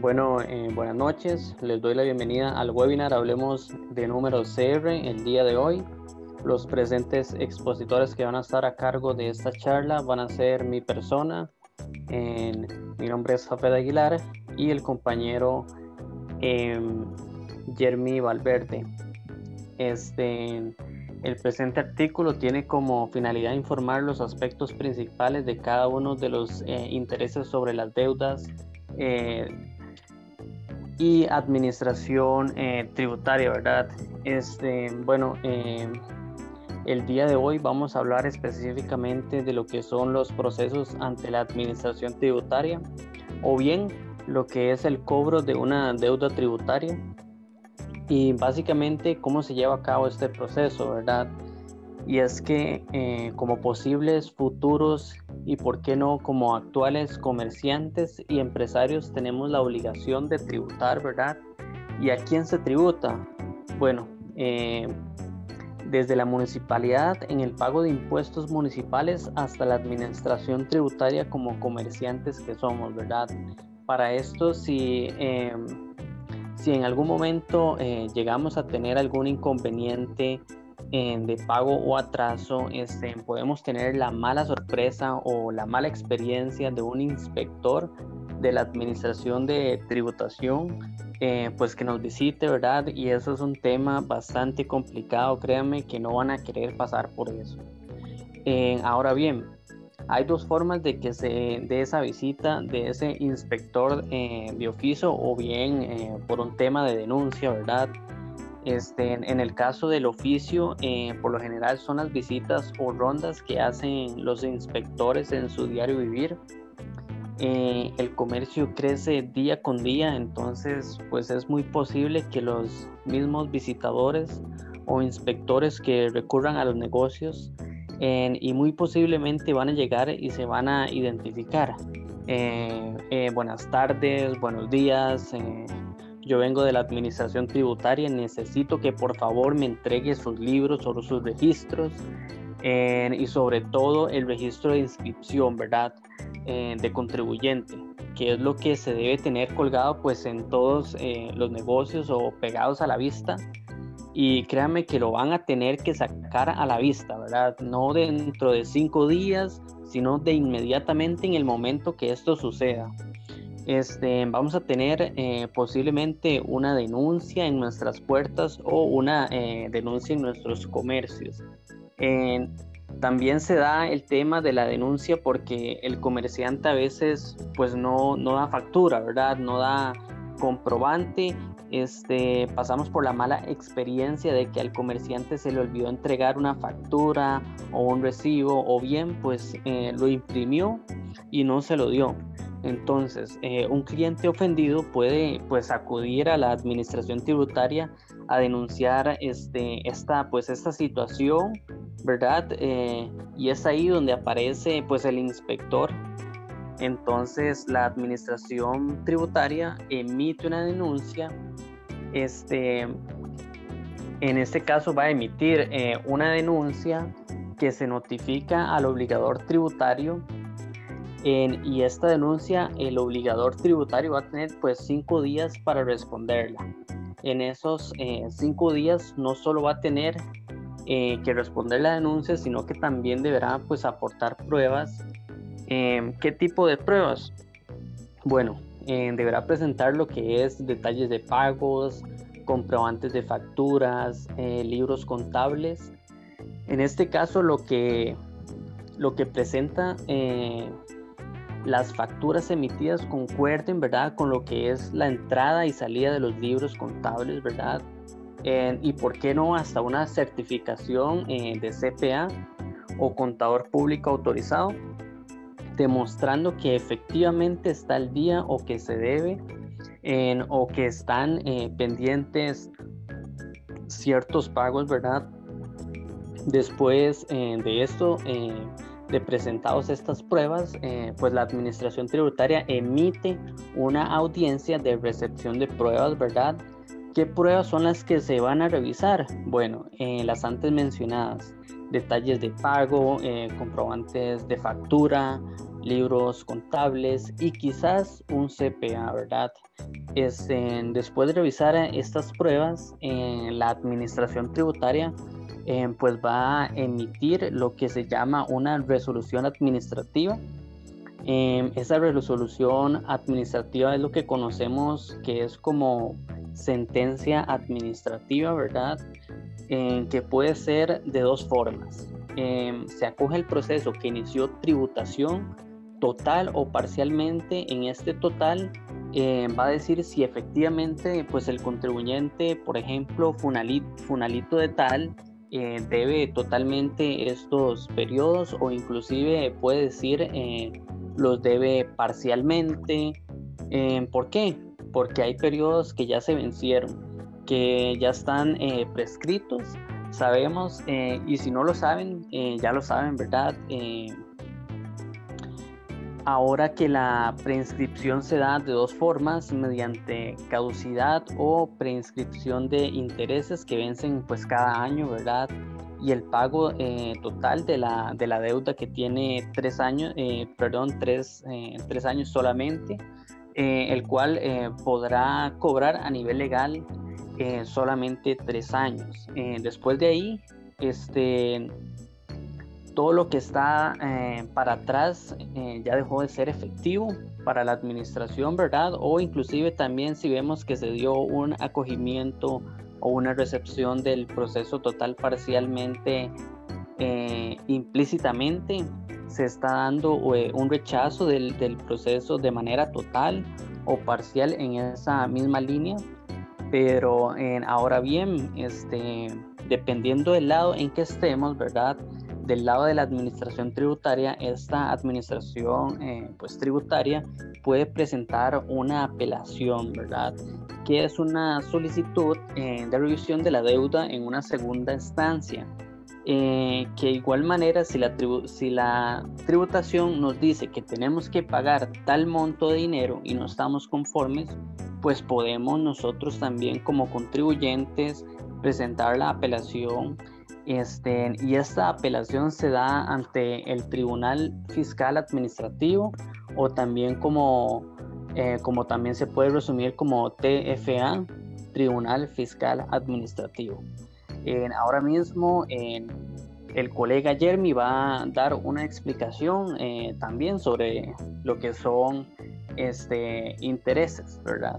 Bueno, eh, buenas noches. Les doy la bienvenida al webinar Hablemos de números CR el día de hoy. Los presentes expositores que van a estar a cargo de esta charla van a ser mi persona. mi nombre es Jafet Aguilar y el compañero em, Jeremy Valverde. Este, el presente artículo tiene como finalidad informar los aspectos principales de cada uno de los eh, intereses sobre las deudas eh, y administración eh, tributaria, ¿verdad? Este, bueno, el día de hoy vamos a hablar específicamente de lo que son los procesos ante la administración tributaria o bien lo que es el cobro de una deuda tributaria y básicamente cómo se lleva a cabo este proceso, ¿verdad? Y es que eh, como posibles futuros y por qué no como actuales comerciantes y empresarios tenemos la obligación de tributar, ¿verdad? ¿Y a quién se tributa? Bueno, eh, desde la municipalidad en el pago de impuestos municipales hasta la administración tributaria como comerciantes que somos, ¿verdad? Para esto, si... Eh, si en algún momento eh, llegamos a tener algún inconveniente eh, de pago o atraso, este, podemos tener la mala sorpresa o la mala experiencia de un inspector de la administración de tributación, eh, pues que nos visite, ¿verdad? Y eso es un tema bastante complicado, créanme que no van a querer pasar por eso. ahora bien, hay dos formas de que se dé esa visita de ese inspector eh, de oficio o bien eh, por un tema de denuncia, ¿verdad? Este, en, el caso del oficio, eh, por lo general son las visitas o rondas que hacen los inspectores en su diario vivir. el comercio crece día con día, entonces pues es muy posible que los mismos visitadores o inspectores que recurran a los negocios y muy posiblemente van a llegar y se van a identificar. Eh, eh, buenas tardes, buenos días. Eh, yo vengo de la administración tributaria, necesito que por favor me entregue sus libros o sus registros y sobre todo el registro de inscripción, ¿verdad? de contribuyente, que es lo que se debe tener colgado pues en todos los negocios o pegados a la vista y créanme que lo van a tener que sacar a la vista, ¿verdad? No dentro de cinco días, sino de inmediatamente en el momento que esto suceda. Este, vamos a tener eh, posiblemente una denuncia en nuestras puertas o una eh, denuncia en nuestros comercios. también se da el tema de la denuncia porque el comerciante a veces pues no, no da factura, ¿verdad? No da comprobante este, pasamos por la mala experiencia de que al comerciante se le olvidó entregar una factura o un recibo o bien pues eh, lo imprimió y no se lo dio. Entonces, eh, un cliente ofendido puede pues acudir a la administración tributaria a denunciar este, esta, pues, esta situación, ¿verdad? Eh, y es ahí donde aparece pues el inspector entonces la administración tributaria emite una denuncia. Este, en este caso va a emitir eh, una denuncia que se notifica al obligador tributario y esta denuncia el obligador tributario va a tener pues cinco días para responderla. En esos eh, cinco días no solo va a tener eh, que responder la denuncia, sino que también deberá pues aportar pruebas Em, ¿Qué tipo de pruebas? Bueno, em, deberá presentar lo que es detalles de pagos, comprobantes de facturas, eh, libros contables. En este caso, lo que, lo que presenta eh, las facturas emitidas concuerden, ¿verdad? Con lo que es la entrada y salida de los libros contables, ¿verdad? y por qué no hasta una certificación eh, de CPA o contador público autorizado demostrando que efectivamente está el día o que se debe o que están eh, pendientes ciertos pagos, ¿verdad? Después eh, de esto, eh, de presentados estas pruebas, pues la Administración Tributaria emite una audiencia de recepción de pruebas, ¿verdad? ¿Qué pruebas son las que se van a revisar? Bueno, las antes mencionadas, detalles de pago, comprobantes de factura, libros contables y quizás un CPA, ¿verdad? Después de revisar estas pruebas, eh, la administración tributaria eh, pues va a emitir lo que se llama una resolución administrativa. Eh, esa resolución administrativa es lo que conocemos que es como sentencia administrativa, ¿verdad? que puede ser de dos formas. se acoge el proceso que inició tributación total o parcialmente. En este total eh, va a decir si efectivamente pues el contribuyente, por ejemplo, Funalito, de tal, eh, debe totalmente estos periodos o inclusive puede decir eh, los debe parcialmente. ¿Por qué? Porque hay periodos que ya se vencieron, que ya están prescritos, sabemos, y si no lo saben, ya lo saben, ¿verdad? Ahora que la preinscripción se da de dos formas, mediante caducidad o preinscripción de intereses que vencen pues cada año, ¿verdad? Y el pago eh, total de la, de la, deuda que tiene tres años, eh, perdón, tres, eh, tres, años solamente, el cual podrá cobrar a nivel legal solamente tres años. después de ahí, este, todo lo que está eh, para atrás eh, ya dejó de ser efectivo para la administración, ¿verdad? O inclusive también si vemos que se dio un acogimiento o una recepción del proceso total parcialmente, eh, implícitamente, se está dando un rechazo del, del, proceso de manera total o parcial en esa misma línea. Pero ahora bien, este, dependiendo del lado en que estemos, ¿verdad? Del lado de la administración tributaria, esta administración eh, pues tributaria puede presentar una apelación, ¿verdad? Que es una solicitud eh, de revisión de la deuda en una segunda instancia. Eh, que igual manera si la, si la tributación nos dice que tenemos que pagar tal monto de dinero y no estamos conformes, pues podemos nosotros también como contribuyentes presentar la apelación este, y esta apelación se da ante el Tribunal Fiscal Administrativo o también como, eh, como también se puede resumir como TFA, Tribunal Fiscal Administrativo. ahora mismo el colega Jeremy va a dar una explicación eh, también sobre lo que son este, intereses, ¿verdad?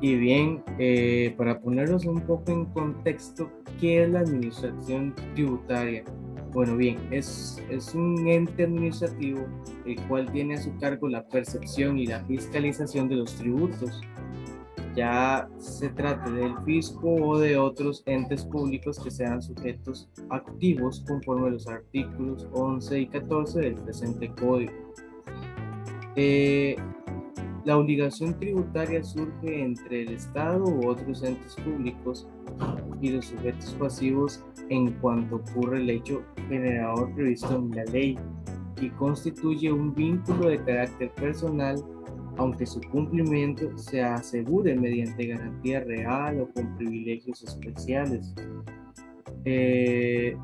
Y bien, eh, para ponernos un poco en contexto, ¿qué es la administración tributaria? Bueno, bien, es, es un ente administrativo el cual tiene a su cargo la percepción y la fiscalización de los tributos. Ya se trate del fisco o de otros entes públicos que sean sujetos activos conforme a los artículos 11 y 14 del presente código. Eh, la obligación tributaria surge entre el Estado u otros entes públicos y los sujetos pasivos en cuanto ocurre el hecho generador previsto en la ley y constituye un vínculo de carácter personal aunque su cumplimiento se asegure mediante garantía real o con privilegios especiales. Eh,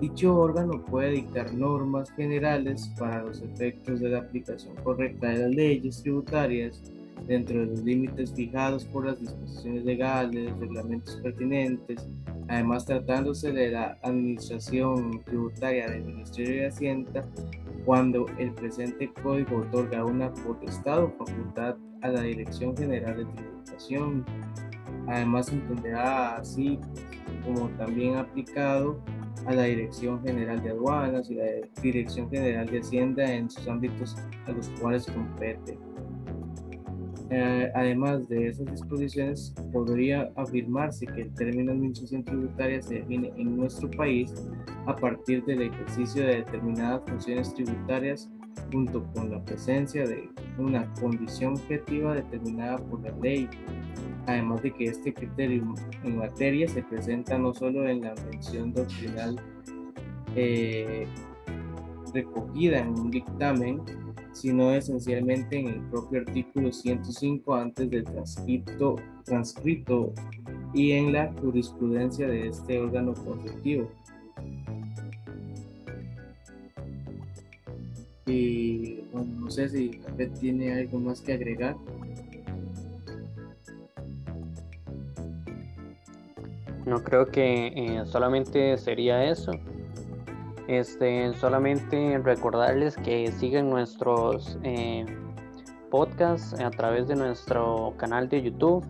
Dicho órgano puede dictar normas generales para los efectos de la aplicación correcta de las leyes tributarias dentro de los límites fijados por las disposiciones legales, reglamentos pertinentes, además tratándose de la administración tributaria del Ministerio de Hacienda, cuando el presente código otorga una potestad o facultad a la Dirección General de Tributación. Además entenderá así como también aplicado a la Dirección General de Aduanas y la Dirección General de Hacienda en sus ámbitos a los cuales compete. Eh, además de esas disposiciones, podría afirmarse que el término administración tributaria se define en nuestro país a partir del ejercicio de determinadas funciones tributarias junto con la presencia de una condición objetiva determinada por la ley además de que este criterio en materia se presenta no solo en la mención doctrinal eh, recogida en un dictamen, sino esencialmente en el propio artículo 105 antes del transcrito, transcrito y en la jurisprudencia de este órgano consultivo. Y no sé si tiene algo más que agregar. No creo que eh, solamente sería eso. Este, solamente recordarles que sigan nuestros eh, podcasts a través de nuestro canal de YouTube.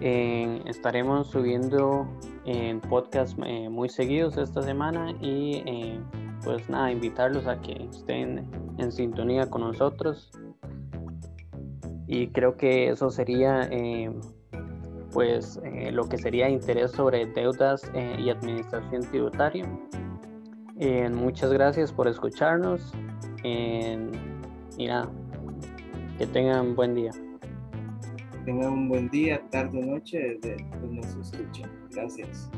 estaremos subiendo en podcasts eh, muy seguidos esta semana y pues nada, invitarlos a que estén en sintonía con nosotros. Y creo que eso sería pues eh, lo que sería interés sobre deudas eh, y administración tributaria. Eh, muchas gracias por escucharnos y nada, que tengan buen día. Tengan un buen día, tarde o noche donde nos escuchen. Gracias.